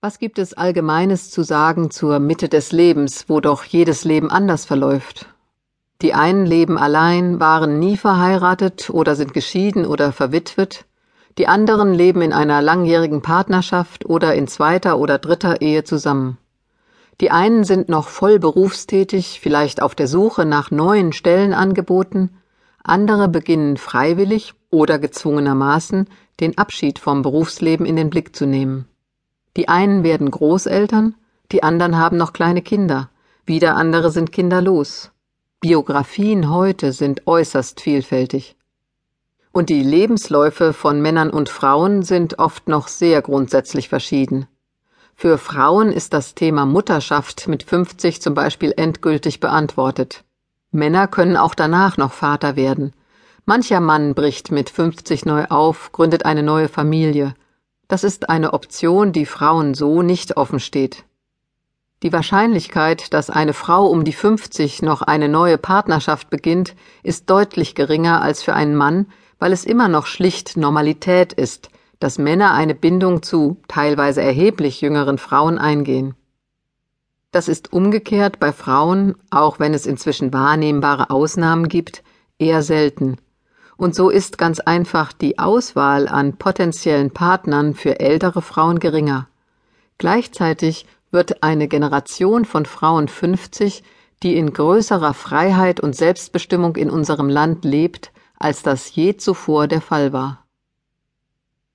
Was gibt es Allgemeines zu sagen zur Mitte des Lebens, wo doch jedes Leben anders verläuft? Die einen leben allein, waren nie verheiratet oder sind geschieden oder verwitwet, die anderen leben in einer langjährigen Partnerschaft oder in zweiter oder dritter Ehe zusammen. Die einen sind noch voll berufstätig, vielleicht auf der Suche nach neuen Stellenangeboten, andere beginnen freiwillig oder gezwungenermaßen den Abschied vom Berufsleben in den Blick zu nehmen. Die einen werden Großeltern, die anderen haben noch kleine Kinder, wieder andere sind kinderlos. Biografien heute sind äußerst vielfältig. Und die Lebensläufe von Männern und Frauen sind oft noch sehr grundsätzlich verschieden. Für Frauen ist das Thema Mutterschaft mit 50 zum Beispiel endgültig beantwortet. Männer können auch danach noch Vater werden. Mancher Mann bricht mit 50 neu auf, gründet eine neue Familie, das ist eine Option, die Frauen so nicht offen steht. Die Wahrscheinlichkeit, dass eine Frau um die 50 noch eine neue Partnerschaft beginnt, ist deutlich geringer als für einen Mann, weil es immer noch schlicht Normalität ist, dass Männer eine Bindung zu teilweise erheblich jüngeren Frauen eingehen. Das ist umgekehrt bei Frauen, auch wenn es inzwischen wahrnehmbare Ausnahmen gibt, eher selten und so ist ganz einfach die Auswahl an potenziellen Partnern für ältere Frauen geringer. Gleichzeitig wird eine Generation von Frauen 50, die in größerer Freiheit und Selbstbestimmung in unserem Land lebt, als das je zuvor der Fall war.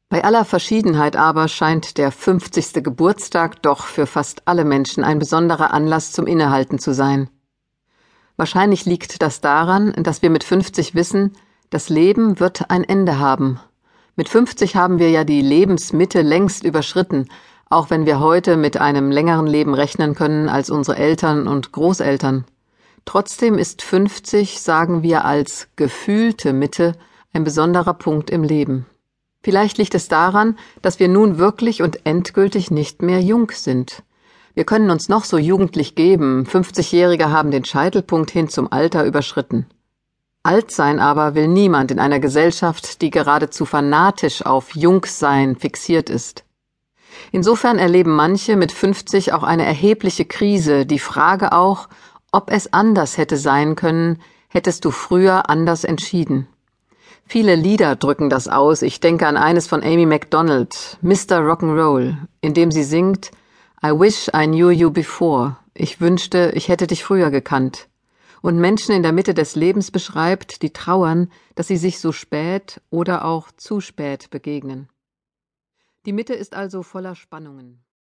Bei aller Verschiedenheit aber scheint der 50. Geburtstag doch für fast alle Menschen ein besonderer Anlass zum Innehalten zu sein. Wahrscheinlich liegt das daran, dass wir mit 50 wissen, das Leben wird ein Ende haben. Mit 50 haben wir ja die Lebensmitte längst überschritten, auch wenn wir heute mit einem längeren Leben rechnen können als unsere Eltern und Großeltern. Trotzdem ist 50, sagen wir als gefühlte Mitte, ein besonderer Punkt im Leben. Vielleicht liegt es daran, dass wir nun wirklich und endgültig nicht mehr jung sind. Wir können uns noch so jugendlich geben, 50-Jährige haben den Scheitelpunkt hin zum Alter überschritten. Alt sein aber will niemand in einer Gesellschaft, die geradezu fanatisch auf Jungsein fixiert ist. Insofern erleben manche mit 50 auch eine erhebliche Krise, die Frage auch, ob es anders hätte sein können, hättest du früher anders entschieden. Viele Lieder drücken das aus. Ich denke an eines von Amy MacDonald, Mr. Rock'n'Roll, in dem sie singt I wish I knew you before. Ich wünschte, ich hätte dich früher gekannt und Menschen in der Mitte des Lebens beschreibt, die trauern, dass sie sich so spät oder auch zu spät begegnen. Die Mitte ist also voller Spannungen.